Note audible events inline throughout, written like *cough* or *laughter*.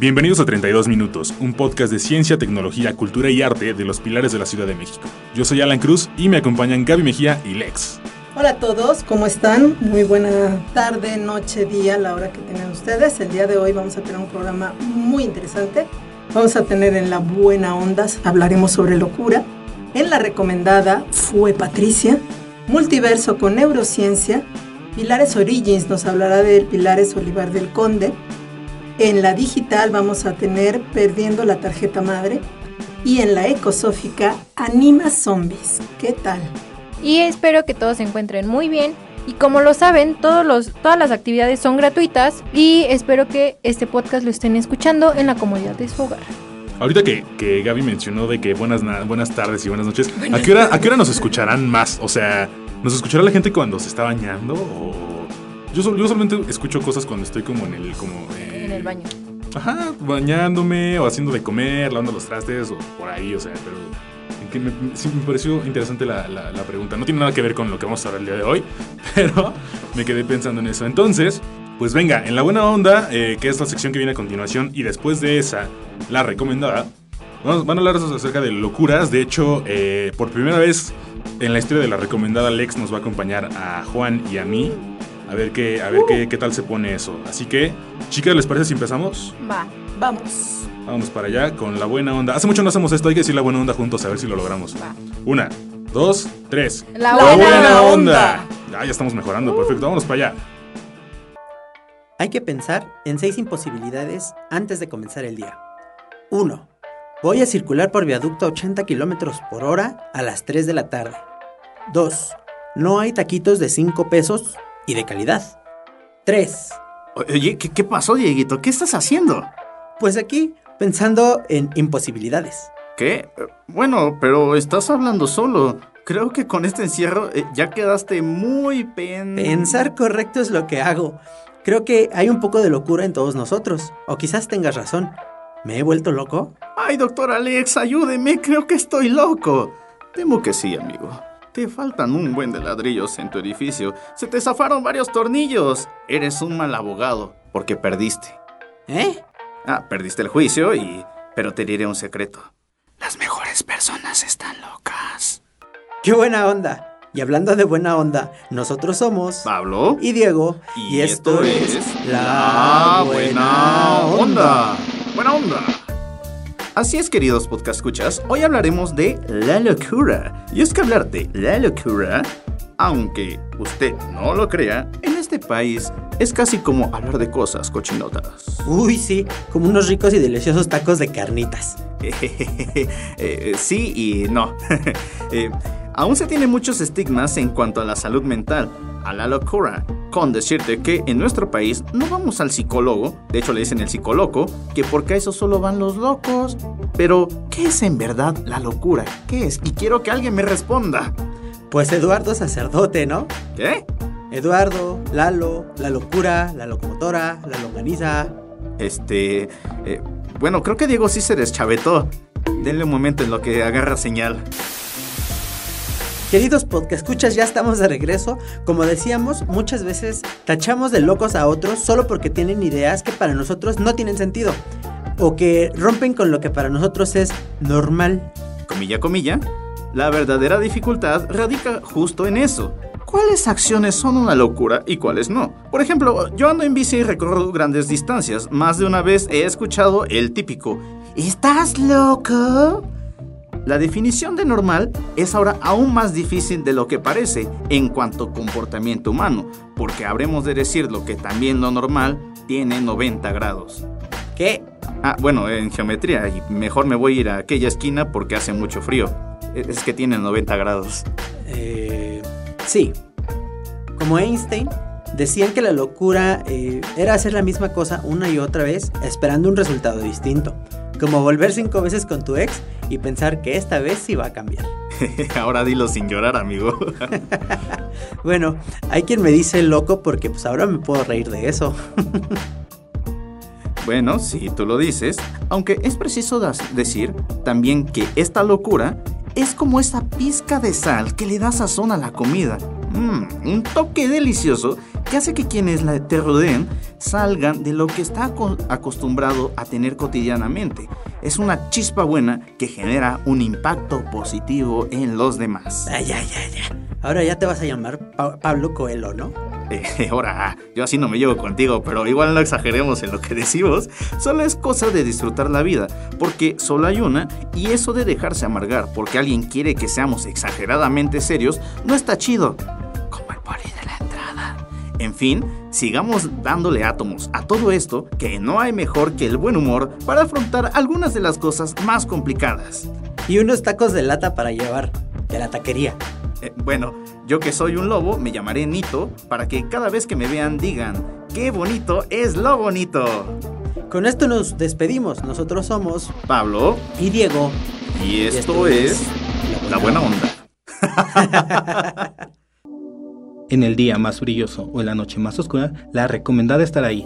Bienvenidos a 32 Minutos, un podcast de ciencia, tecnología, cultura y arte de los pilares de la Ciudad de México. Yo soy Alan Cruz y me acompañan Gaby Mejía y Lex. Hola a todos, ¿cómo están? Muy buena tarde, noche, día, la hora que tengan ustedes. El día de hoy vamos a tener un programa muy interesante. Vamos a tener en la buena ondas, hablaremos sobre locura. En la recomendada fue Patricia, multiverso con neurociencia. Pilares Origins nos hablará del Pilares Olivar del Conde. En la digital vamos a tener Perdiendo la tarjeta madre. Y en la ecosófica Anima Zombies. ¿Qué tal? y espero que todos se encuentren muy bien. Y como lo saben, todos los, todas las actividades son gratuitas y espero que este podcast lo estén escuchando en la comodidad de su hogar. Ahorita que, que Gaby mencionó de que buenas, buenas tardes y buenas noches, ¿a qué, hora, ¿a qué hora nos escucharán más? O sea, ¿nos escuchará la gente cuando se está bañando? O... Yo, yo solamente escucho cosas cuando estoy como en el... Como, en el baño. Ajá, bañándome o haciendo de comer, lavando los trastes o por ahí, o sea, pero que me, pareció interesante la, pregunta. No tiene nada que ver con lo que vamos a hablar el día de hoy, *laughs* pero me quedé pensando en eso. Entonces, pues venga, en la buena onda, eh, que es la sección que viene a continuación, y después de esa, la recomendada, vamos, van a hablar acerca de locuras. De hecho, eh, por primera vez en la historia de la recomendada, Lex nos va a acompañar a Juan y a mí. A ver qué, a ver qué, qué tal se pone eso. Así que, chicas, ¿les parece si empezamos? Va, vamos. Vamos para allá con la buena onda. Hace mucho no hacemos esto, hay que decir la buena onda juntos a ver si lo logramos. Una, dos, tres. La, buena, onda. ya estamos mejorando, perfecto. Vámonos para allá. Hay que pensar en seis imposibilidades antes de comenzar el día. 1. Voy a circular por viaducto a 80 kilómetros por hora a las 3 de la tarde. 2. No hay taquitos de 5 pesos y de calidad. 3. Oye, ¿qué, ¿qué pasó, Dieguito? ¿Qué estás haciendo? Pues aquí pensando en imposibilidades. ¿Qué? Bueno, pero estás hablando solo. Creo que con este encierro eh, ya quedaste muy pen... Pensar correcto es lo que hago. Creo que hay un poco de locura en todos nosotros. O quizás tengas razón. ¿Me he vuelto loco? Ay, doctor Alex, ayúdeme. Creo que estoy loco. Temo que sí, amigo. Te faltan un buen de ladrillos en tu edificio. Se te zafaron varios tornillos. Eres un mal abogado porque perdiste. ¿Eh? Ah, perdiste el juicio y... Pero te diré un secreto. Las mejores personas están locas. ¡Qué buena onda! Y hablando de buena onda, nosotros somos... Pablo. Y Diego. Y, esto, es... La Buena Onda. Buena Onda. Así es, queridos podcast escuchas, hoy hablaremos de la locura. Y es que hablar de la locura, aunque usted no lo crea, en este país es casi como hablar de cosas cochinotas. Uy, sí, como unos ricos y deliciosos tacos de carnitas. *laughs* Eh, sí y no. *laughs* Eh, aún se tiene muchos estigmas en cuanto a la salud mental, a la locura, con decirte que en nuestro país no vamos al psicólogo, de hecho le dicen el psicólogo, que porque a eso solo van los locos. Pero, ¿qué es en verdad la locura? ¿Qué es? Y quiero que alguien me responda. Pues Eduardo sacerdote, ¿no? ¿Qué? Eduardo, Lalo, la locura, la locomotora, la longaniza. Este... Eh, bueno, creo que Diego sí se deschavetó. Denle un momento en lo que agarra señal. Queridos podcast escuchas, ya estamos de regreso. Como decíamos, muchas veces tachamos de locos a otros solo porque tienen ideas que para nosotros no tienen sentido. O que rompen con lo que para nosotros es normal. Comilla, comilla. La verdadera dificultad radica justo en eso cuáles acciones son una locura y cuáles no. Por ejemplo, yo ando en bici y recorro grandes distancias. Más de una vez he escuchado el típico, ¿estás loco? La definición de normal es ahora aún más difícil de lo que parece en cuanto a comportamiento humano, porque habremos de decirlo que también lo normal tiene 90 grados. ¿Qué? Ah, bueno, en geometría, y mejor me voy a ir a aquella esquina porque hace mucho frío. Es que tiene 90 grados. Eh, Sí. Como Einstein, decían que la locura eh, era hacer la misma cosa una y otra vez esperando un resultado distinto. Como volver cinco veces con tu ex y pensar que esta vez sí va a cambiar. *laughs* ahora dilo sin llorar, amigo. *laughs* bueno, hay quien me dice loco porque pues ahora me puedo reír de eso. *laughs* bueno, si tú lo dices, aunque es preciso decir también que esta locura es como esa pizca de sal que le da sazón a la comida. Mmm, un toque delicioso que hace que quienes la te rodeen salgan de lo que está acostumbrado a tener cotidianamente. Es una chispa buena que genera un impacto positivo en los demás. Ay, ay, ay, ay. Ahora ya te vas a llamar Pablo Coelho, ¿no? Eh, *laughs* ahora, yo así no me llevo contigo, pero igual no exageremos en lo que decimos. Solo es cosa de disfrutar la vida, porque solo hay una, y eso de dejarse amargar porque alguien quiere que seamos exageradamente serios, no está chido. Como el entrada. En fin, sigamos dándole átomos a todo esto, que no hay mejor que el buen humor para afrontar algunas de las cosas más complicadas. Y unos tacos de lata para llevar, de la taquería. Eh, bueno, yo que soy un lobo, me llamaré Nito para que cada vez que me vean digan, ¡qué bonito es lo bonito! Con esto nos despedimos. Nosotros somos Pablo y Diego. Y esto, es, La Buena Onda. *laughs* en el día más brilloso o en la noche más oscura, la recomendada estará ahí.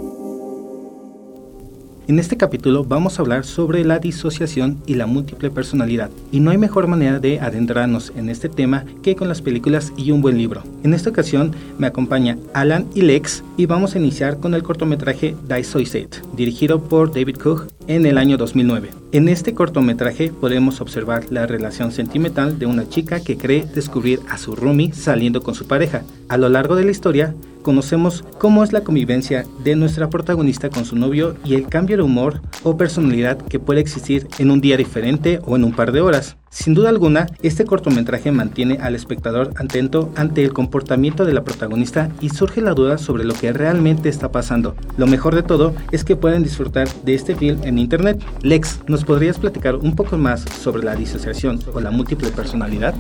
En este capítulo vamos a hablar sobre la disociación y la múltiple personalidad, y no hay mejor manera de adentrarnos en este tema que con las películas y un buen libro. En esta ocasión me acompaña Alan y Lex y vamos a iniciar con el cortometraje Dissociate, dirigido por David Koch en el año 2009. En este cortometraje podemos observar la relación sentimental de una chica que cree descubrir a su roomie saliendo con su pareja. A lo largo de la historia, conocemos cómo es la convivencia de nuestra protagonista con su novio y el cambio de humor o personalidad que puede existir en un día diferente o en un par de horas. Sin duda alguna, este cortometraje mantiene al espectador atento ante el comportamiento de la protagonista y surge la duda sobre lo que realmente está pasando. Lo mejor de todo es que pueden disfrutar de este film en internet. Lex, ¿nos podrías platicar un poco más sobre la disociación o la múltiple personalidad?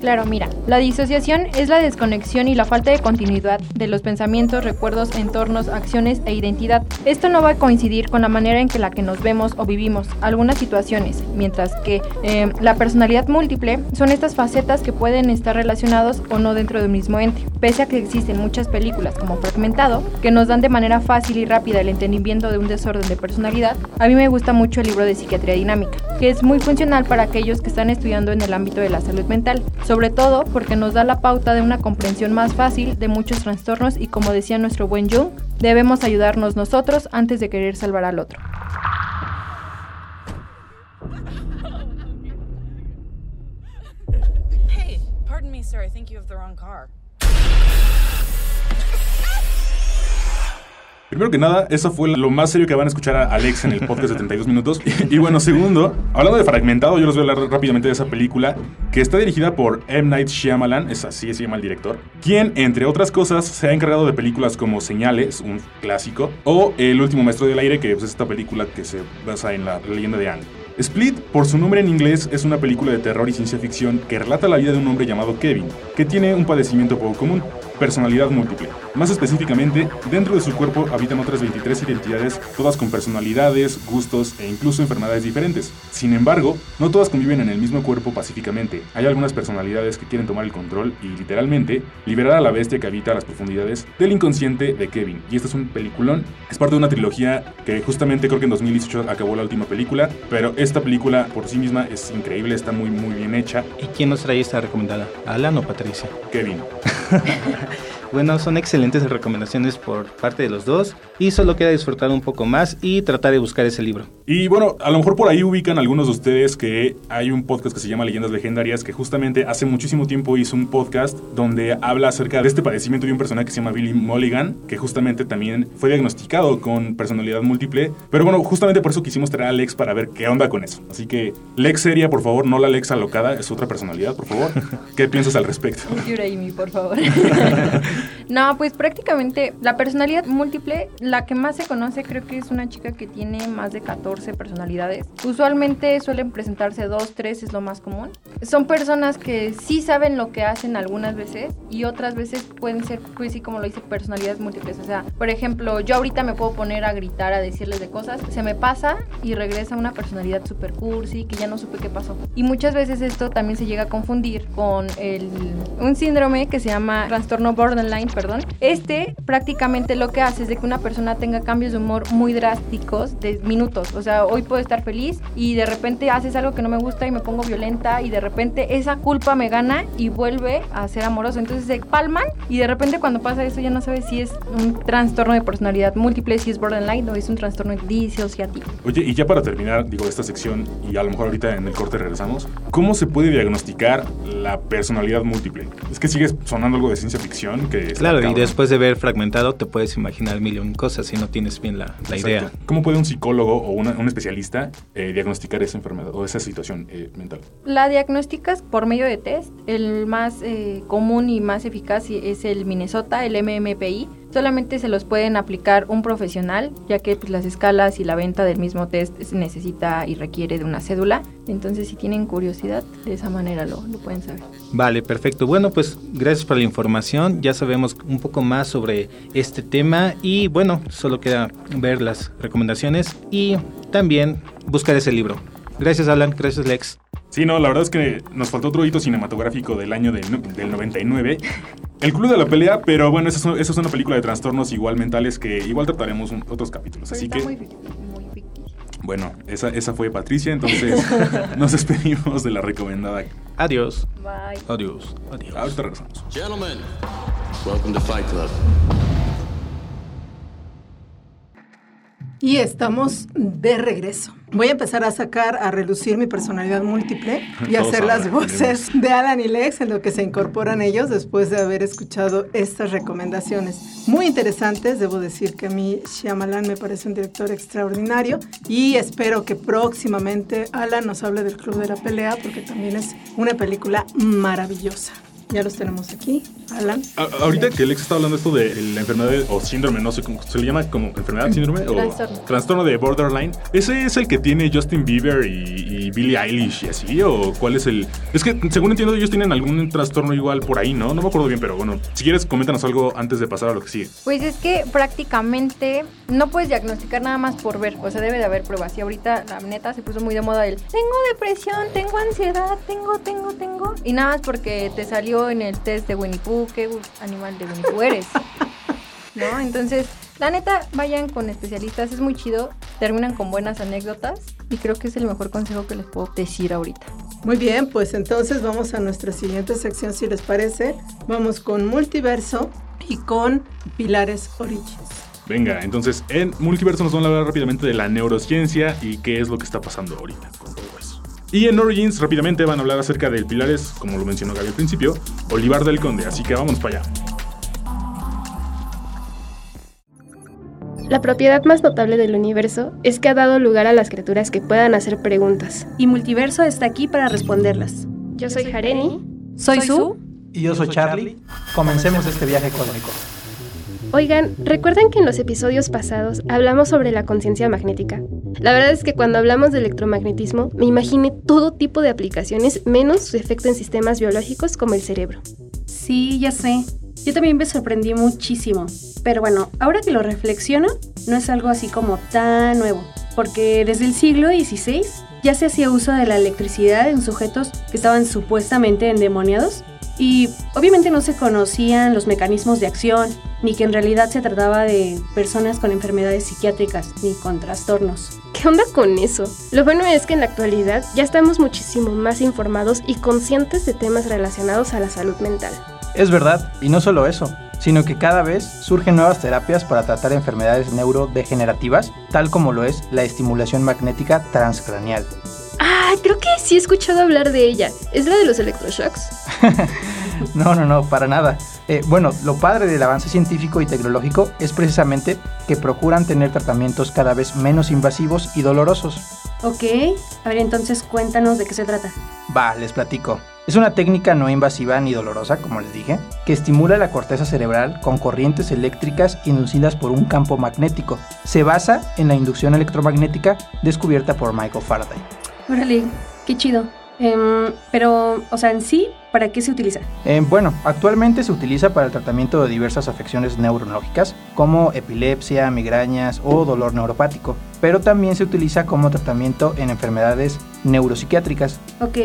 Claro, mira, la disociación es la desconexión y la falta de continuidad de los pensamientos, recuerdos, entornos, acciones e identidad. Esto no va a coincidir con la manera en que la que nos vemos o vivimos algunas situaciones, mientras que eh, la personalidad múltiple son estas facetas que pueden estar relacionados o no dentro de un mismo ente. Pese a que existen muchas películas como Fragmentado, que nos dan de manera fácil y rápida el entendimiento de un desorden de personalidad, a mí me gusta mucho el libro de psiquiatría dinámica, que es muy funcional para aquellos que están estudiando en el ámbito de la salud mental, sobre todo porque nos da la pauta de una comprensión más fácil de muchos trastornos y como decía nuestro buen Jung, debemos ayudarnos nosotros antes de querer salvar al otro. I think you have the wrong car. Primero que nada, eso fue lo más serio que van a escuchar a Alex en el podcast de 32 minutos. *laughs* Y, bueno, segundo, hablando de Fragmentado, yo les voy a hablar rápidamente de esa película que está dirigida por M. Night Shyamalan, es así se llama el director, quien, entre otras cosas, se ha encargado de películas como Señales, un clásico, o El último maestro del aire, que pues, es esta película que se basa en la leyenda de Anne. Split, por su nombre en inglés, es una película de terror y ciencia ficción que relata la vida de un hombre llamado Kevin, que tiene un padecimiento poco común, personalidad múltiple. Más específicamente, dentro de su cuerpo habitan otras 23 identidades, todas con personalidades, gustos e incluso enfermedades diferentes. Sin embargo, no todas conviven en el mismo cuerpo pacíficamente. Hay algunas personalidades que quieren tomar el control y, literalmente, liberar a la bestia que habita las profundidades del inconsciente de Kevin. Y este es un peliculón. Es parte de una trilogía que justamente creo que en 2018 acabó la última película, pero esta película por sí misma es increíble, está muy muy bien hecha. ¿Y quién nos trae esta recomendada? ¿Alan o Patricia? Kevin. *laughs* bueno, son excelentes recomendaciones por parte de los dos y solo queda disfrutar un poco más y tratar de buscar ese libro. Y bueno, a lo mejor por ahí ubican algunos de ustedes que hay un podcast que se llama Leyendas Legendarias que justamente hace muchísimo tiempo hizo un podcast donde habla acerca de este padecimiento de un personaje que se llama Billy Mulligan, que justamente también fue diagnosticado con personalidad múltiple. Pero bueno, justamente por eso quisimos traer a Lex para ver qué onda con eso. Así que Lex seria, por favor, no la Lex alocada, es otra personalidad, por favor. *laughs* ¿Qué piensas al respecto? Amy, por favor. *laughs* no, pues prácticamente la personalidad múltiple, la que más se conoce creo que es una chica que tiene más de 14 personalidades. Usualmente suelen presentarse dos, tres, es lo más común. Son personas que sí saben lo que hacen algunas veces y otras veces pueden ser, pues sí, como lo dice, personalidades múltiples. O sea, por ejemplo, yo ahorita me puedo poner a gritar, a decirles de cosas, se me pasa y regresa una personalidad super cursi que ya no supe qué pasó. Y muchas veces esto también se llega a confundir con el, un síndrome que se llama trastorno borderline perdón. Este prácticamente lo que hace es de que una persona tenga cambios de humor muy drásticos de minutos. O sea, hoy puedo estar feliz y de repente haces algo que no me gusta y me pongo violenta y de repente esa culpa me gana y vuelve a ser amoroso. Entonces se palman y de repente cuando pasa eso ya no sabes si es un trastorno de personalidad múltiple, si es borderline o es un trastorno disociativo. Oye, y ya para terminar, digo, esta sección, y a lo mejor ahorita en el corte regresamos, ¿cómo se puede diagnosticar la personalidad múltiple? Es que sigue sonando algo de ciencia ficción que... está Claro, y después de ver fragmentado te puedes imaginar mil y un cosas si no tienes bien la, la idea. ¿Cómo puede un psicólogo o una- un especialista eh, diagnosticar esa enfermedad o esa situación eh, mental? La diagnósticas por medio de test. El más eh, común y más eficaz es el Minnesota, el MMPI. Solamente se los pueden aplicar un profesional, ya que pues, las escalas y la venta del mismo test se necesita y requiere de una cédula. Entonces, si tienen curiosidad, de esa manera lo, lo pueden saber. Vale, perfecto. Bueno, pues gracias por la información. Ya sabemos un poco más sobre este tema y bueno, solo queda ver las recomendaciones y también buscar ese libro. Gracias Alan, gracias Lex. Sí, no, la verdad es que nos faltó otro hito cinematográfico del año del, no- del 99. El Club de la Pelea, pero bueno, esa es, una película de trastornos igual mentales que igual trataremos en otros capítulos. Pero Así está que, muy ficticio, muy ficticio. bueno, esa, esa fue Patricia, entonces *laughs* nos despedimos de la recomendada. Adiós. Bye. Adiós. Adiós. Ahorita regresamos. Gentlemen, welcome to Fight Club. Y estamos de regreso. Voy a empezar a sacar a relucir mi personalidad múltiple *laughs* y Todos hacer las voces de Alan y Lex en lo que se incorporan ellos después de haber escuchado estas recomendaciones. Muy interesantes, debo decir que a mí Shyamalan me parece un director extraordinario y espero que próximamente Alan nos hable del Club de la Pelea porque también es una película maravillosa. Ya los tenemos aquí, Alan. A- ahorita que Alex está hablando esto de la enfermedad de- o síndrome, no sé cómo se le llama como enfermedad, síndrome o Trastorno. trastorno de borderline. ¿Ese es el que tiene Justin Bieber y, y Billie Eilish y así? ¿O cuál es el...? Es que según entiendo ellos tienen algún trastorno igual por ahí, ¿no? No me acuerdo bien, pero bueno, si quieres coméntanos algo antes de pasar a lo que sigue. Pues es que prácticamente no puedes diagnosticar nada más por ver, o sea, debe de haber pruebas. Y ahorita la neta se puso muy de moda el tengo depresión, tengo ansiedad, tengo, tengo, tengo. Y nada más porque te salió en el test de Winnie Pooh, qué animal de Winnie Pooh eres. *laughs* ¿No? Entonces, la neta, vayan con especialistas, es muy chido, terminan con buenas anécdotas y creo que es el mejor consejo que les puedo decir ahorita. Muy bien, pues entonces vamos a nuestra siguiente sección, si les parece. Vamos con Multiverso y con Pilares Origins. Venga, entonces en Multiverso nos van a hablar rápidamente de la neurociencia y qué es lo que está pasando ahorita con todo. Y en Origins rápidamente van a hablar acerca del Pilares, como lo mencionó Gaby al principio, Olivar del Conde, así que vamos para allá. La propiedad más notable del universo es que ha dado lugar a las criaturas que puedan hacer preguntas. Y Multiverso está aquí para responderlas. Yo soy Hareni. Soy Su. Y yo soy Charlie. Comencemos este viaje cósmico. Oigan, ¿recuerdan que en los episodios pasados hablamos sobre la conciencia magnética? La verdad es que cuando hablamos de electromagnetismo me imaginé todo tipo de aplicaciones menos su efecto en sistemas biológicos como el cerebro. Sí, ya sé. Yo también me sorprendí muchísimo. Pero bueno, ahora que lo reflexiono, no es algo así como tan nuevo. Porque desde el siglo XVI ya se hacía uso de la electricidad en sujetos que estaban supuestamente endemoniados. Y obviamente no se conocían los mecanismos de acción, ni que en realidad se trataba de personas con enfermedades psiquiátricas, ni con trastornos. ¿Qué onda con eso? Lo bueno es que en la actualidad ya estamos muchísimo más informados y conscientes de temas relacionados a la salud mental. Es verdad, y no solo eso, sino que cada vez surgen nuevas terapias para tratar enfermedades neurodegenerativas, tal como lo es la estimulación magnética transcraneal. Ah, creo que sí he escuchado hablar de ella. ¿Es la de los electroshocks? *laughs* No, no, no, para nada. Eh, bueno, lo padre del avance científico y tecnológico es precisamente que procuran tener tratamientos cada vez menos invasivos y dolorosos. Ok, a ver entonces cuéntanos de qué se trata. Va, les platico. Es una técnica no invasiva ni dolorosa, como les dije, que estimula la corteza cerebral con corrientes eléctricas inducidas por un campo magnético. Se basa en la inducción electromagnética descubierta por Michael Faraday. Órale, qué chido. Em, pero, o sea, en sí, ¿para qué se utiliza? Eh, bueno, actualmente se utiliza para el tratamiento de diversas afecciones neurológicas como epilepsia, migrañas o dolor neuropático, pero también se utiliza como tratamiento en enfermedades neuropsiquiátricas. Ok,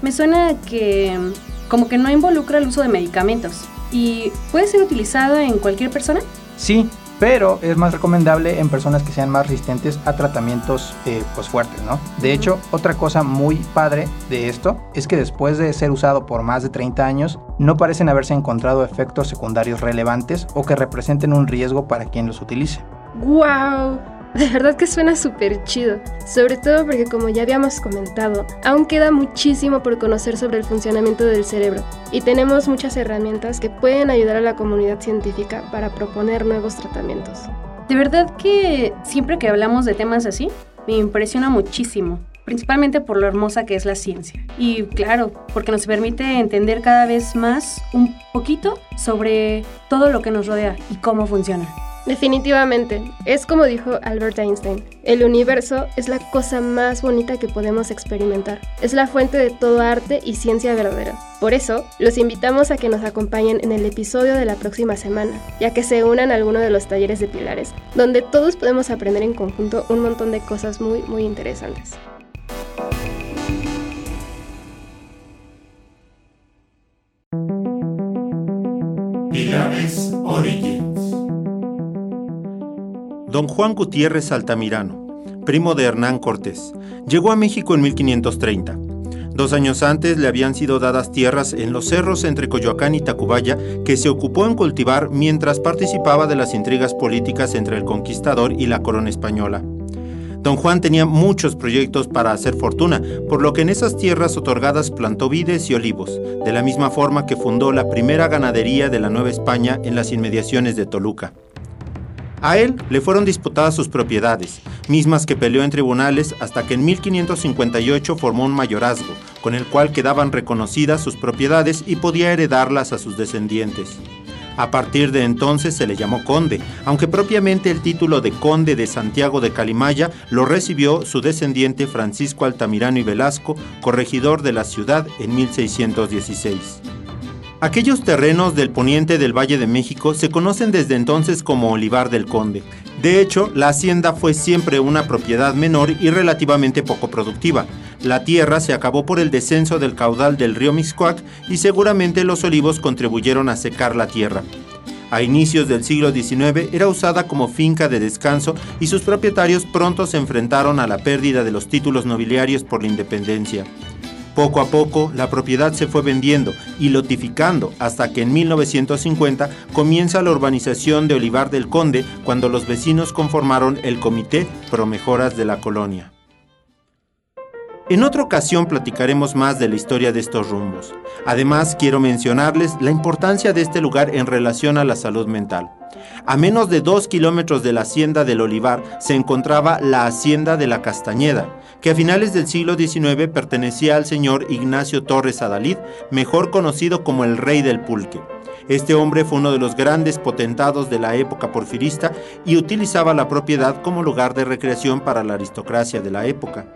me suena que em, como que no involucra el uso de medicamentos. ¿Y puede ser utilizado en cualquier persona? Sí, pero es más recomendable en personas que sean más resistentes a tratamientos eh, pues fuertes, ¿no? De hecho, otra cosa muy padre de esto es que después de ser usado por más de 30 años, no parecen haberse encontrado efectos secundarios relevantes o que representen un riesgo para quien los utilice. ¡Wow! *laughs* De verdad que suena súper chido, sobre todo porque como ya habíamos comentado, aún queda muchísimo por conocer sobre el funcionamiento del cerebro y tenemos muchas herramientas que pueden ayudar a la comunidad científica para proponer nuevos tratamientos. De verdad que siempre que hablamos de temas así, me impresiona muchísimo, principalmente por lo hermosa que es la ciencia. Y claro, porque nos permite entender cada vez más un poquito sobre todo lo que nos rodea y cómo funciona. Definitivamente, es como dijo Albert Einstein, el universo es la cosa más bonita que podemos experimentar, es la fuente de todo arte y ciencia verdadera. Por eso, los invitamos a que nos acompañen en el episodio de la próxima semana, ya que se unan a alguno de los talleres de pilares, donde todos podemos aprender en conjunto un montón de cosas muy, muy interesantes. Pilares Origins. Don Juan Gutiérrez Altamirano, primo de Hernán Cortés, llegó a México en 1530. Dos años antes le habían sido dadas tierras en los cerros entre Coyoacán y Tacubaya que se ocupó en cultivar mientras participaba de las intrigas políticas entre el conquistador y la corona española. Don Juan tenía muchos proyectos para hacer fortuna, por lo que en esas tierras otorgadas plantó vides y olivos, de la misma forma que fundó la primera ganadería de la Nueva España en las inmediaciones de Toluca. A él le fueron disputadas sus propiedades, mismas que peleó en tribunales hasta que en 1558 formó un mayorazgo, con el cual quedaban reconocidas sus propiedades y podía heredarlas a sus descendientes. A partir de entonces se le llamó conde, aunque propiamente el título de conde de Santiago de Calimaya lo recibió su descendiente Francisco Altamirano y Velasco, corregidor de la ciudad en 1616. Aquellos terrenos del poniente del Valle de México se conocen desde entonces como Olivar del Conde. De hecho, la hacienda fue siempre una propiedad menor y relativamente poco productiva. La tierra se acabó por el descenso del caudal del río Mixcoac y seguramente los olivos contribuyeron a secar la tierra. A inicios del siglo XIX era usada como finca de descanso y sus propietarios pronto se enfrentaron a la pérdida de los títulos nobiliarios por la independencia. Poco a poco, la propiedad se fue vendiendo y lotificando hasta que en 1950 comienza la urbanización de Olivar del Conde cuando los vecinos conformaron el Comité Pro Mejoras de la Colonia. En otra ocasión platicaremos más de la historia de estos rumbos. Además, quiero mencionarles la importancia de este lugar en relación a la salud mental. A menos de dos kilómetros de la hacienda del Olivar se encontraba la hacienda de la Castañeda, que a finales del siglo XIX pertenecía al señor Ignacio Torres Adalid, mejor conocido como el Rey del Pulque. Este hombre fue uno de los grandes potentados de la época porfirista y utilizaba la propiedad como lugar de recreación para la aristocracia de la época.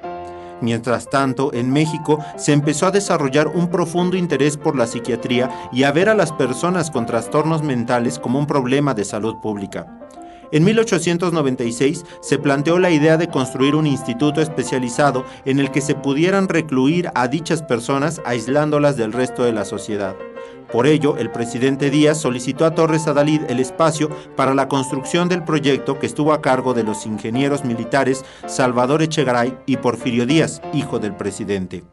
Mientras tanto, en México se empezó a desarrollar un profundo interés por la psiquiatría y a ver a las personas con trastornos mentales como un problema de salud pública. En 1896 se planteó la idea de construir un instituto especializado en el que se pudieran recluir a dichas personas aislándolas del resto de la sociedad. Por ello, el presidente Díaz solicitó a Torres Adalid el espacio para la construcción del proyecto que estuvo a cargo de los ingenieros militares Salvador Echegaray y Porfirio Díaz, hijo del presidente.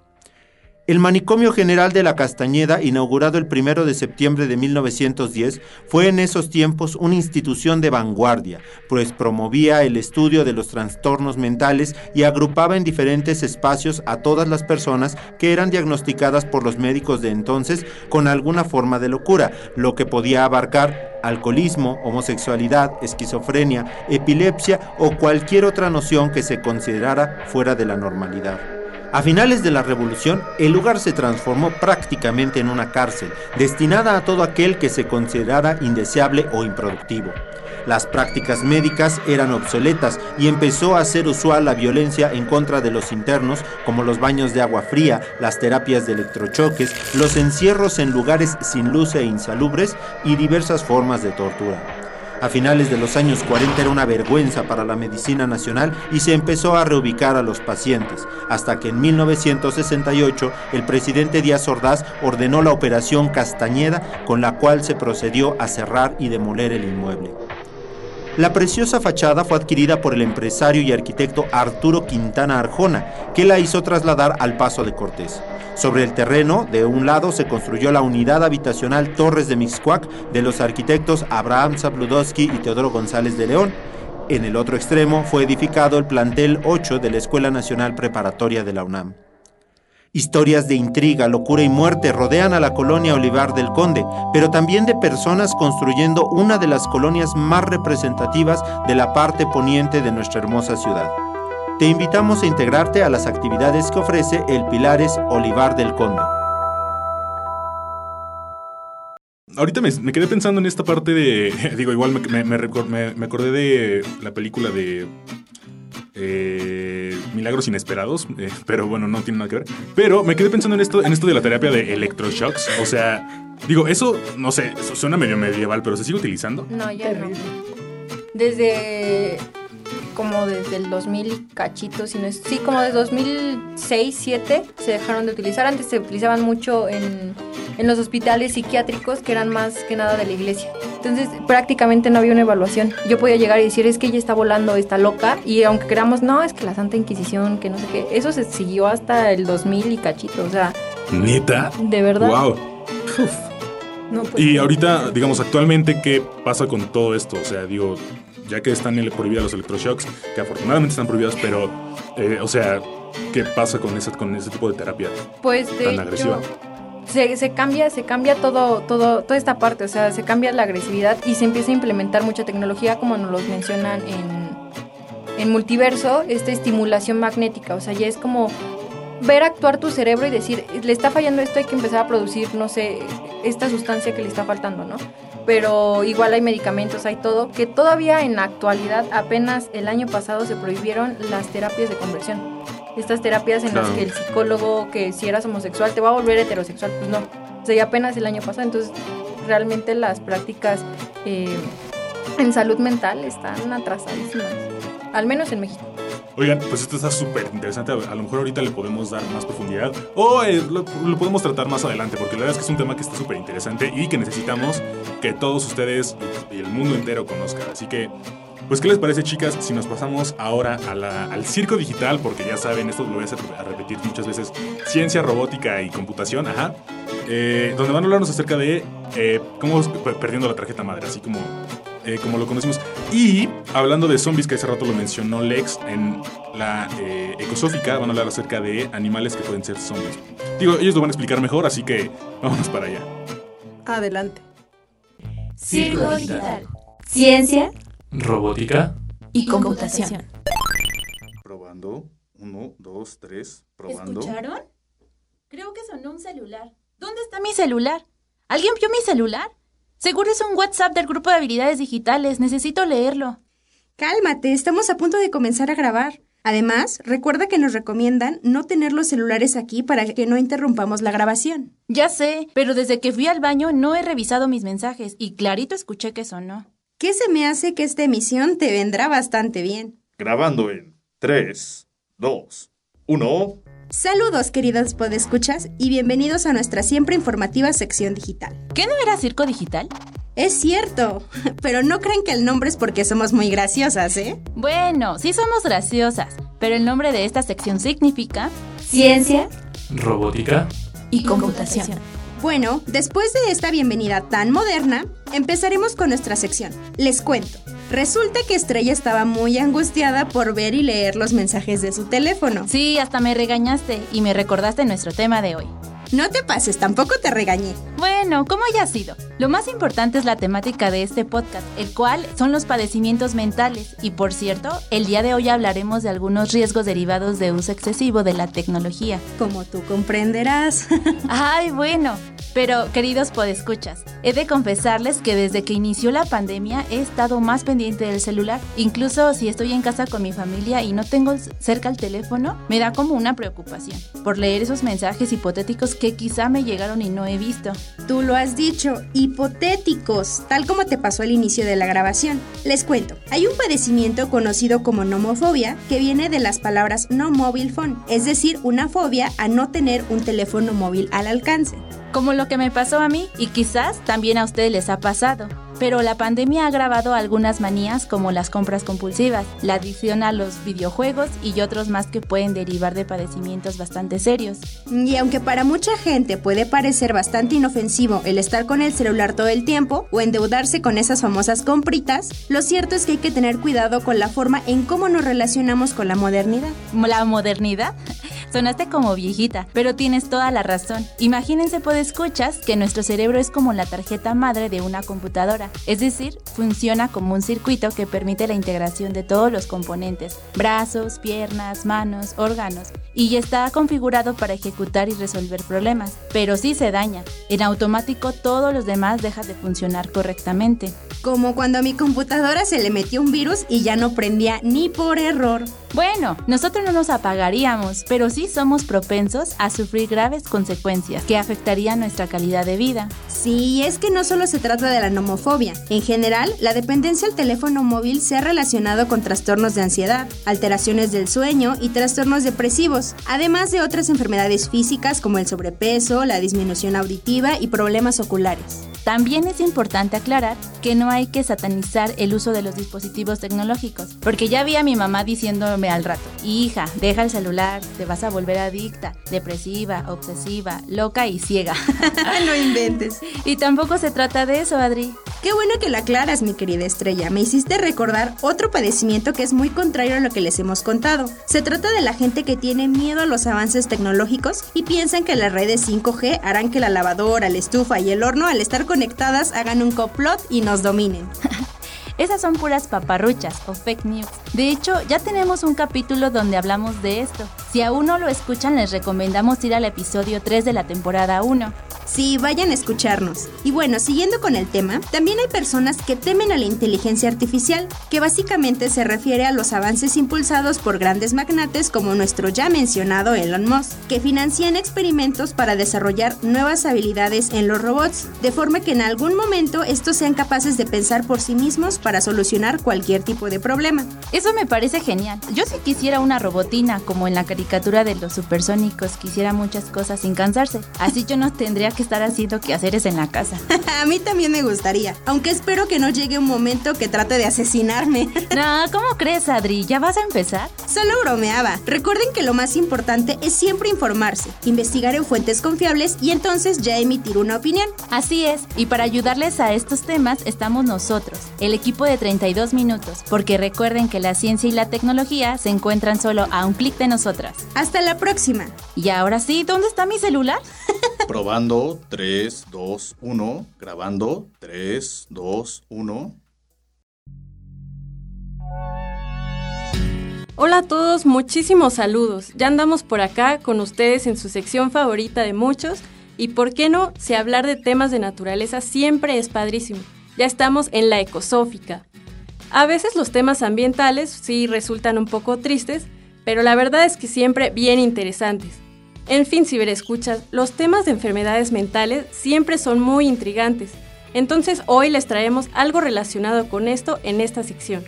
El Manicomio General de la Castañeda, inaugurado el 1 de septiembre de 1910, fue en esos tiempos una institución de vanguardia, pues promovía el estudio de los trastornos mentales y agrupaba en diferentes espacios a todas las personas que eran diagnosticadas por los médicos de entonces con alguna forma de locura, lo que podía abarcar alcoholismo, homosexualidad, esquizofrenia, epilepsia o cualquier otra noción que se considerara fuera de la normalidad. A finales de la revolución, el lugar se transformó prácticamente en una cárcel, destinada a todo aquel que se considerara indeseable o improductivo. Las prácticas médicas eran obsoletas y empezó a ser usual la violencia en contra de los internos, como los baños de agua fría, las terapias de electrochoques, los encierros en lugares sin luz e insalubres y diversas formas de tortura. A finales de los años 40 era una vergüenza para la medicina nacional y se empezó a reubicar a los pacientes, hasta que en 1968 el presidente Díaz Ordaz ordenó la operación Castañeda, con la cual se procedió a cerrar y demoler el inmueble. La preciosa fachada fue adquirida por el empresario y arquitecto Arturo Quintana Arjona, que la hizo trasladar al Paso de Cortés. Sobre el terreno, de un lado se construyó la unidad habitacional Torres de Mixcuac de los arquitectos Abraham Zabludowski y Teodoro González de León. En el otro extremo fue edificado el plantel 8 de la Escuela Nacional Preparatoria de la UNAM. Historias de intriga, locura y muerte rodean a la colonia Olivar del Conde, pero también de personas construyendo una de las colonias más representativas de la parte poniente de nuestra hermosa ciudad. Te invitamos a integrarte a las actividades que ofrece el Pilares Olivar del Conde. Ahorita me, quedé pensando en esta parte de. *laughs* Digo, igual me- me acordé de la película de. Eh, Milagros Inesperados, eh, pero bueno, no tiene nada que ver. Pero me quedé pensando en esto, en esto de la terapia de electroshocks. O sea, digo, eso, no sé, eso suena medio medieval, pero se sigue utilizando. No, ya no. Desde como desde el 2000 y cachito, si no es, sí, como de 2006, 7 se dejaron de utilizar. Antes se utilizaban mucho en, en los hospitales psiquiátricos que eran más que nada de la iglesia. Entonces prácticamente no había una evaluación. Yo podía llegar y decir, es que ella está volando, está loca. Y aunque queramos, no, es que la Santa Inquisición, que no sé qué. Eso se siguió hasta el 2000 y cachito. O sea, Neta. de verdad. Wow. No, pues, Y ahorita, digamos, actualmente, ¿qué pasa con todo esto? O sea, digo, ya que están ele- prohibidas los electroshocks, que afortunadamente están prohibidas, pero, eh, o sea, ¿qué pasa con ese, con ese tipo de terapia Pues de tan agresiva? se, se cambia, se cambia todo, todo, toda esta parte, o sea, se cambia la agresividad y se empieza a implementar mucha tecnología, como nos los mencionan en, en multiverso, esta estimulación magnética, o sea, ya es como ver actuar tu cerebro y decir, le está fallando esto, hay que empezar a producir, no sé, esta sustancia que le está faltando, ¿no? Pero igual hay medicamentos, hay todo, que todavía en la actualidad, apenas el año pasado se prohibieron las terapias de conversión. Estas terapias en las que el psicólogo, que si eras homosexual, te va a volver heterosexual, pues no. O sea, y apenas el año pasado, entonces realmente las prácticas eh, en salud mental están atrasadísimas, al menos en México. Oigan, pues esto está súper interesante. A lo mejor ahorita le podemos dar más profundidad o eh, lo, lo podemos tratar más adelante, porque la verdad es que es un tema que está súper interesante y que necesitamos que todos ustedes y el mundo entero conozcan. Así que, pues, ¿qué les parece, chicas, si nos pasamos ahora a la- al circo digital? Porque ya saben, esto lo voy a, a repetir muchas veces: ciencia, robótica y computación, ajá. Eh, donde van a hablarnos acerca de eh, cómo perdiendo la tarjeta madre, así como eh, como lo conocimos. Y hablando de zombies, que hace rato lo mencionó Lex, en la eh, ecosófica van a hablar acerca de animales que pueden ser zombies. Digo, ellos lo van a explicar mejor, así que vámonos para allá. Adelante. Circo digital. Ciencia Robótica. y computación. Probando. Uno, dos, tres. ¿Escucharon? Creo que sonó un celular. ¿Dónde está mi celular? ¿Alguien vio mi celular? Seguro es un WhatsApp del grupo de habilidades digitales. Necesito leerlo. Cálmate, estamos a punto de comenzar a grabar. Además, recuerda que nos recomiendan no tener los celulares aquí para que no interrumpamos la grabación. Ya sé, pero desde que fui al baño no he revisado mis mensajes y clarito escuché que sonó. ¿Qué se me hace que esta emisión te vendrá bastante bien? Grabando en 3, 2, 1. Saludos, queridos podescuchas, y bienvenidos a nuestra siempre informativa sección digital. ¿Qué no era circo digital? Es cierto, pero no crean que el nombre es porque somos muy graciosas, ¿eh? Bueno, sí somos graciosas, pero el nombre de esta sección significa Ciencia. Robótica. y computación. Bueno, después de esta bienvenida tan moderna, empezaremos con nuestra sección. Les cuento. Resulta que Estrella estaba muy angustiada por ver y leer los mensajes de su teléfono. Sí, hasta me regañaste y me recordaste nuestro tema de hoy. No te pases, tampoco te regañé. Bueno, como haya sido, lo más importante es la temática de este podcast, el cual son los padecimientos mentales. Y por cierto, el día de hoy hablaremos de algunos riesgos derivados de uso excesivo de la tecnología. Como tú comprenderás. *laughs* Ay, bueno, Pero, queridos podescuchas, he de confesarles que desde que inició la pandemia he estado más pendiente del celular. Incluso si estoy en casa con mi familia y no tengo cerca el teléfono, me da como una preocupación por leer esos mensajes hipotéticos que quizá me llegaron y no he visto. Tú lo has dicho, hipotéticos, tal como te pasó al inicio de la grabación. Les cuento, hay un padecimiento conocido como nomofobia que viene de las palabras no mobile phone, es decir, una fobia a no tener un teléfono móvil al alcance como lo que me pasó a mí y quizás también a ustedes les ha pasado. Pero la pandemia ha agravado algunas manías como las compras compulsivas, la adicción a los videojuegos y otros más que pueden derivar de padecimientos bastante serios. Y aunque para mucha gente puede parecer bastante inofensivo el estar con el celular todo el tiempo o endeudarse con esas famosas compritas, lo cierto es que hay que tener cuidado con la forma en cómo nos relacionamos con la modernidad. ¿La modernidad? Sonaste como viejita, pero tienes toda la razón. Imagínense, pues escuchas, que nuestro cerebro es como la tarjeta madre de una computadora, es decir, funciona como un circuito que permite la integración de todos los componentes, brazos, piernas, manos, órganos, y está configurado para ejecutar y resolver problemas. Pero si se daña, en automático todos los demás dejan de funcionar correctamente. Como cuando a mi computadora se le metió un virus y ya no prendía ni por error. Bueno, nosotros no nos apagaríamos, pero sí somos propensos a sufrir graves consecuencias que afectarían nuestra calidad de vida. Sí, es que no solo se trata de la nomofobia. En general, la dependencia al teléfono móvil se ha relacionado con trastornos de ansiedad, alteraciones del sueño y trastornos depresivos, además de otras enfermedades físicas como el sobrepeso, la disminución auditiva y problemas oculares. También es importante aclarar que no hay que satanizar el uso de los dispositivos tecnológicos, porque ya vi a mi mamá diciéndome al rato, hija, deja el celular, te vas a volver adicta, depresiva, obsesiva, loca y ciega. *laughs* no inventes. *laughs* Y tampoco se trata de eso, Adri. Qué bueno que lo aclaras, mi querida estrella. Me hiciste recordar otro padecimiento que es muy contrario a lo que les hemos contado. Se trata de la gente que tiene miedo a los avances tecnológicos y piensan que las redes 5G harán que la lavadora, la estufa y el horno al estar conectadas hagan un complot y nos dominen. *laughs* Esas son puras paparruchas o fake news. De hecho, ya tenemos un capítulo donde hablamos de esto. Si aún no lo escuchan, les recomendamos ir al episodio 3 de la temporada 1. Sí, vayan a escucharnos. Y bueno, siguiendo con el tema, también hay personas que temen a la inteligencia artificial, que básicamente se refiere a los avances impulsados por grandes magnates como nuestro ya mencionado Elon Musk, que financian experimentos para desarrollar nuevas habilidades en los robots, de forma que en algún momento estos sean capaces de pensar por sí mismos para solucionar cualquier tipo de problema. Eso me parece genial. Yo si quisiera una robotina, como en la caricatura de los supersónicos, quisiera muchas cosas sin cansarse. Así yo no tendría que estar haciendo quehaceres en la casa. *laughs* a mí también me gustaría, aunque espero que no llegue un momento que trate de asesinarme. *laughs* no, ¿cómo crees, Adri? ¿Ya vas a empezar? Solo bromeaba. Recuerden que lo más importante es siempre informarse, investigar en fuentes confiables y entonces ya emitir una opinión. Así es, y para ayudarles a estos temas estamos nosotros, el equipo de 32 minutos, porque recuerden que la ciencia y la tecnología se encuentran solo a un clic de nosotras. Hasta la próxima. Y ahora sí, ¿dónde está mi celular? *laughs* Probando 3, 2, 1. Grabando 3, 2, 1. Hola a todos, muchísimos saludos. Ya andamos por acá con ustedes en su sección favorita de muchos. Y por qué no, si hablar de temas de naturaleza siempre es padrísimo. Ya estamos en la ecosófica. A veces los temas ambientales sí resultan un poco tristes, pero la verdad es que siempre bien interesantes. En fin, ciberescuchas, los temas de enfermedades mentales siempre son muy intrigantes. Entonces hoy les traemos algo relacionado con esto en esta sección.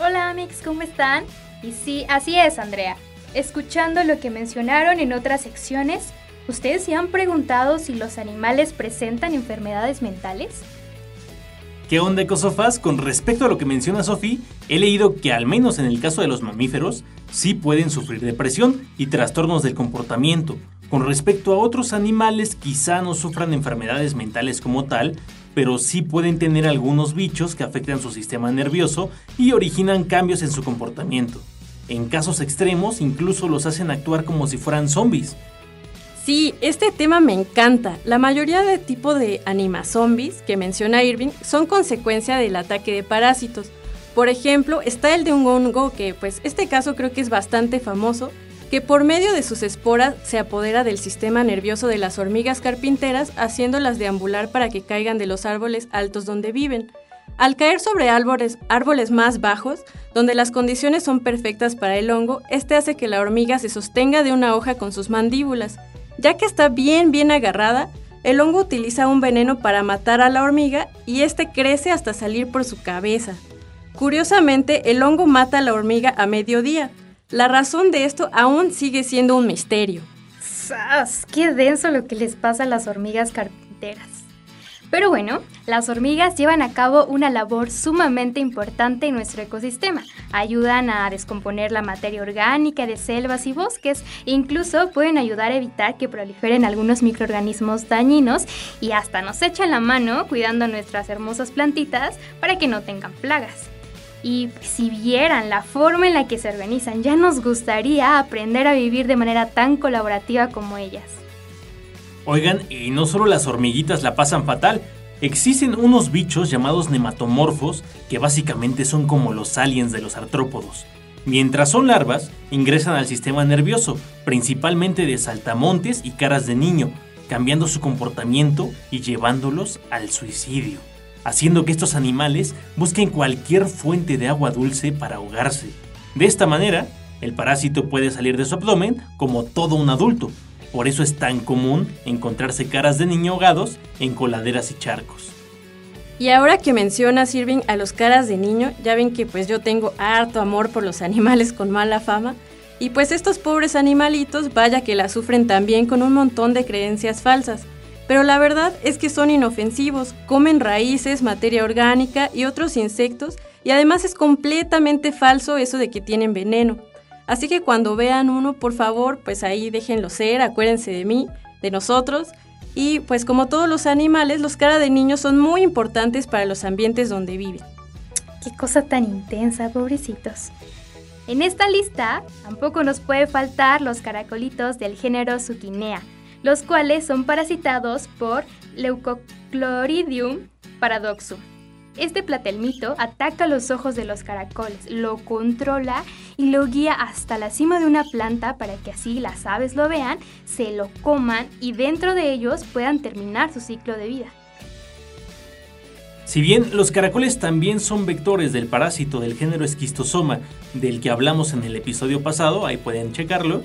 Hola Amix, ¿cómo están? Y sí, así es, Andrea. Escuchando lo que mencionaron en otras secciones, ¿ustedes se han preguntado si los animales presentan enfermedades mentales? ¿Qué onda, Ecosofas? Con respecto a lo que menciona Sofi, he leído que al menos en el caso de los mamíferos, sí pueden sufrir depresión y trastornos del comportamiento. Con respecto a otros animales, quizá no sufran enfermedades mentales como tal, pero sí pueden tener algunos bichos que afectan su sistema nervioso y originan cambios en su comportamiento. En casos extremos, incluso los hacen actuar como si fueran zombies. Sí, este tema me encanta. La mayoría de tipo de animazombies que menciona Irving son consecuencia del ataque de parásitos. Por ejemplo, está el de un hongo que, pues, este caso creo que es bastante famoso, que por medio de sus esporas se apodera del sistema nervioso de las hormigas carpinteras, haciéndolas deambular para que caigan de los árboles altos donde viven. Al caer sobre árboles, árboles más bajos, donde las condiciones son perfectas para el hongo, este hace que la hormiga se sostenga de una hoja con sus mandíbulas. Ya que está bien, bien agarrada, el hongo utiliza un veneno para matar a la hormiga y este crece hasta salir por su cabeza. Curiosamente, el hongo mata a la hormiga a mediodía. La razón de esto aún sigue siendo un misterio. ¡Sas! ¡Qué denso lo que les pasa a las hormigas carpinteras! Pero bueno, las hormigas llevan a cabo una labor sumamente importante en nuestro ecosistema. Ayudan a descomponer la materia orgánica de selvas y bosques. Incluso pueden ayudar a evitar que proliferen algunos microorganismos dañinos y hasta nos echan la mano cuidando nuestras hermosas plantitas para que no tengan plagas. Y si vieran la forma en la que se organizan, ya nos gustaría aprender a vivir de manera tan colaborativa como ellas. Oigan, y no solo las hormiguitas la pasan fatal, existen unos bichos llamados nematomorfos que básicamente son como los aliens de los artrópodos. Mientras son larvas, ingresan al sistema nervioso, principalmente de saltamontes y caras de niño, cambiando su comportamiento y llevándolos al suicidio, haciendo que estos animales busquen cualquier fuente de agua dulce para ahogarse. De esta manera, el parásito puede salir de su abdomen como todo un adulto, por eso es tan común encontrarse caras de niño ahogados en coladeras y charcos. Y ahora que mencionas, Irving, a los caras de niño, ya ven que pues yo tengo harto amor por los *laughs* animales con mala fama. Y pues estos pobres animalitos, vaya que la sufren también con un montón de creencias falsas. Pero la verdad es que son inofensivos, comen raíces, materia orgánica y otros insectos, y además es completamente falso eso de que tienen veneno. Así que cuando vean uno, por favor, pues ahí déjenlo ser, acuérdense de mí, de nosotros. Y pues como todos los animales, los cara de niños son muy importantes para los ambientes donde viven. Qué cosa tan intensa, pobrecitos. En esta lista tampoco nos puede faltar los caracolitos del género Zucchinea, los cuales son parasitados por Leucochloridium paradoxum. Este platelmito ataca los ojos de los caracoles, lo controla y lo guía hasta la cima de una planta para que así las aves lo vean, se lo coman y dentro de ellos puedan terminar su ciclo de vida. Si bien los caracoles también son vectores del parásito del género esquistosoma del que hablamos en el episodio pasado, ahí pueden checarlo,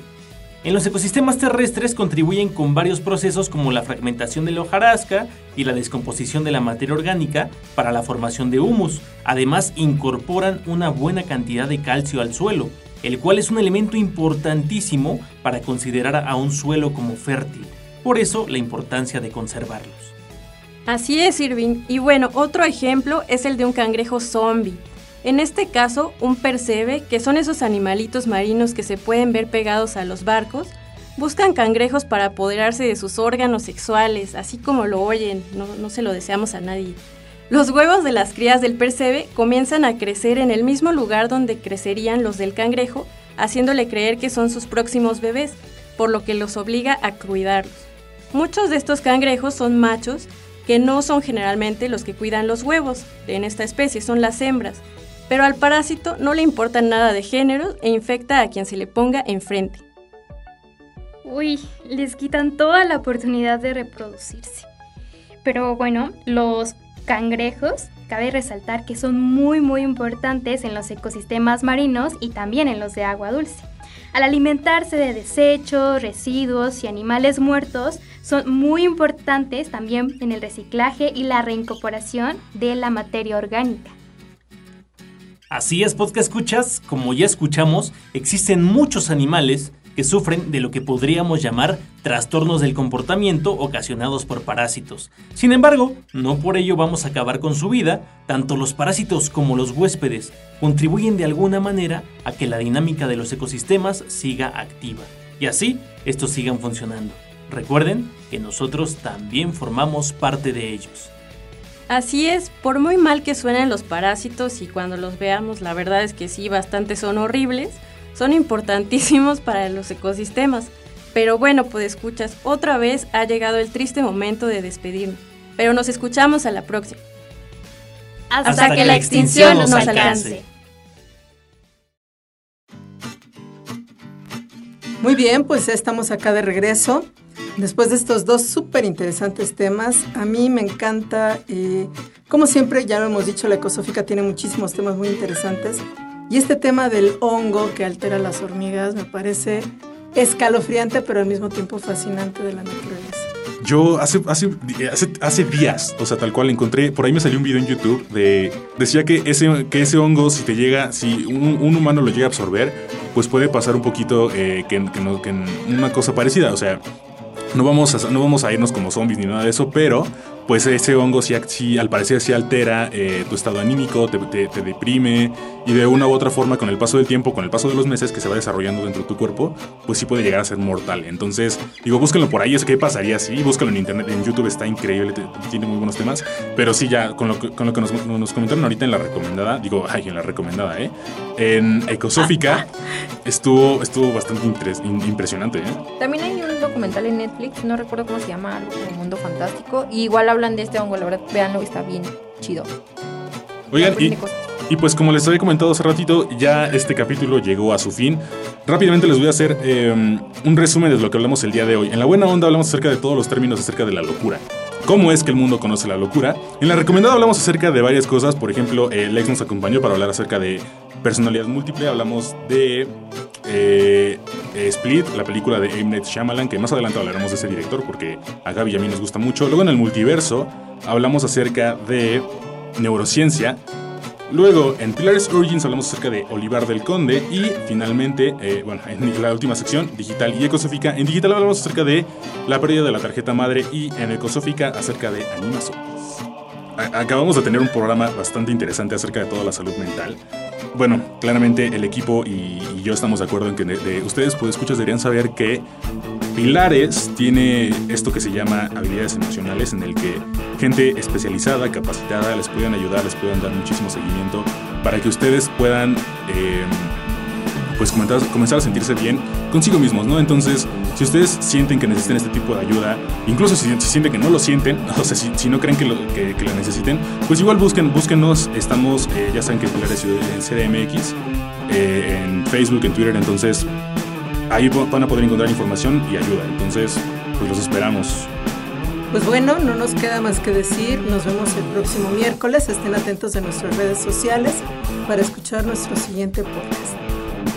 en los ecosistemas terrestres contribuyen con varios procesos como la fragmentación de la hojarasca y la descomposición de la materia orgánica para la formación de humus. Además, incorporan una buena cantidad de calcio al suelo, el cual es un elemento importantísimo para considerar a un suelo como fértil. Por eso, la importancia de conservarlos. Así es, Irving. Y bueno, otro ejemplo es el de un cangrejo zombie. En este caso, un percebe, que son esos animalitos marinos que se pueden ver pegados a los barcos, buscan cangrejos para apoderarse de sus órganos sexuales, así como lo oyen, no, se lo deseamos a nadie. Los huevos de las crías del percebe comienzan a crecer en el mismo lugar donde crecerían los del cangrejo, haciéndole creer que son sus próximos bebés, por lo que los obliga a cuidarlos. Muchos de estos cangrejos son machos, que no son generalmente los que cuidan los huevos en esta especie, son las hembras, pero al parásito no le importa nada de género e infecta a quien se le ponga enfrente. Uy, les quitan toda la oportunidad de reproducirse. Pero bueno, los cangrejos, cabe resaltar que son muy muy importantes en los ecosistemas marinos y también en los de agua dulce. Al alimentarse de desechos, residuos y animales muertos, son muy importantes también en el reciclaje y la reincorporación de la materia orgánica. Así es, podcast escuchas, como ya escuchamos, existen muchos animales que sufren de lo que podríamos llamar trastornos del comportamiento ocasionados por parásitos. Sin embargo, no por ello vamos a acabar con su vida, tanto los parásitos como los huéspedes contribuyen de alguna manera a que la dinámica de los ecosistemas siga activa y así estos sigan funcionando. Recuerden que nosotros también formamos parte de ellos. Así es, por muy mal que suenen los parásitos y cuando los veamos, la verdad es que sí, bastante son horribles, son importantísimos *laughs* para los ecosistemas. Pero bueno, pues escuchas, otra vez ha llegado el triste momento de despedirnos. Pero nos escuchamos a la próxima. Hasta, que, la extinción nos alcance. Muy bien, pues ya estamos acá de regreso. Después de estos dos súper interesantes temas, a mí me encanta, eh, como siempre, ya lo hemos dicho, la ecosófica tiene muchísimos temas muy interesantes. Y este tema del hongo que altera las hormigas me parece escalofriante, pero al mismo tiempo fascinante de la naturaleza. Yo hace, hace, hace, hace, días, o sea, tal cual encontré, por ahí me salió un video en YouTube de, decía que ese, que ese hongo, si te llega, si un, un humano lo llega a absorber, pues puede pasar un poquito eh, que, que, no, que una cosa parecida, o sea, no vamos, a, no vamos a irnos como zombies ni nada de eso, pero pues ese hongo sí, al parecer sí altera eh, tu estado anímico, te, te, deprime y de una u otra forma con el paso del tiempo, con el paso de los meses que se va desarrollando dentro de tu cuerpo, pues sí puede llegar a ser mortal. Entonces, digo, búsquenlo por ahí, es que pasaría así, búscalo en internet, en YouTube está increíble, tiene muy buenos temas, pero sí ya con lo, con lo que nos, nos, comentaron ahorita en la recomendada, digo, ay, en la recomendada, ¿eh? En Ecosófica *laughs* estuvo, estuvo bastante impresionante, ¿eh? También hay un documental en Netflix, no recuerdo cómo se llama, algo como Mundo Fantástico, y igual hablan de este hongo, la verdad, veanlo, está bien chido. Oigan, y, y, pues como les había comentado hace ratito, ya este capítulo llegó a su fin. Rápidamente les voy a hacer eh, un resumen de lo que hablamos el día de hoy. En la buena onda hablamos acerca de todos los términos acerca de la locura. ¿Cómo es que el mundo conoce la locura? En la recomendada hablamos acerca de varias cosas. Por ejemplo, eh, Lex nos acompañó para hablar acerca de personalidad múltiple. Hablamos de eh, Split, la película de M. Shyamalan, que más adelante hablaremos de ese director porque a Gaby y a mí nos gusta mucho. Luego en el multiverso hablamos acerca de neurociencia. Luego en Pillars Origins hablamos acerca de Olivar del Conde y finalmente, eh, bueno, en la última sección, digital y ecosófica, en digital hablamos acerca de la pérdida de la tarjeta madre y en ecosófica acerca de animación. Acabamos de tener un programa bastante interesante acerca de toda la salud mental. Bueno, claramente el equipo y, yo estamos de acuerdo en que de, de ustedes, pues escuchas, deberían saber que Pilares tiene esto que se llama habilidades emocionales, en el que gente especializada, capacitada, les pueden ayudar, les pueden dar muchísimo seguimiento para que ustedes puedan eh, pues comenzar, comenzar, a sentirse bien consigo mismos, ¿no? Entonces, si ustedes sienten que necesitan este tipo de ayuda, incluso si, si sienten que no lo sienten, *laughs* o sea, si, si no creen que lo, que, que lo, necesiten, pues igual busquen, búsquenos, estamos, eh, ya saben que Pilares en CDMX, eh, en Facebook, en Twitter, entonces ahí van a poder encontrar información y ayuda. Entonces, pues los esperamos. Pues bueno, no nos queda más que decir, nos vemos el próximo miércoles, estén atentos de nuestras redes sociales para escuchar nuestro siguiente podcast.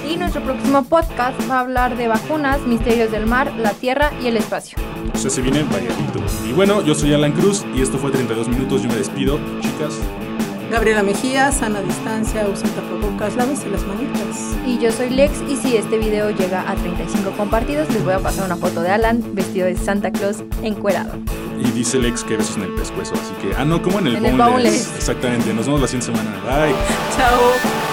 Y nuestro próximo podcast va a hablar de vacunas, misterios del mar, la tierra y el espacio. O sea, se viene variadito. Y bueno, yo soy Alan Cruz y esto fue 32 minutos, yo me despido, chicas. Gabriela Mejía, sana distancia, usen tapabocas, lávense las manitas. Y yo soy Lex y si este video llega a 35 compartidos, les voy a pasar una foto de Alan vestido de Santa Claus encuerado. Y dice Lex que besos en el pescuezo, así que, ah, no, como en el, en el boneless. Exactamente, nos vemos la siguiente semana. Bye. Chao.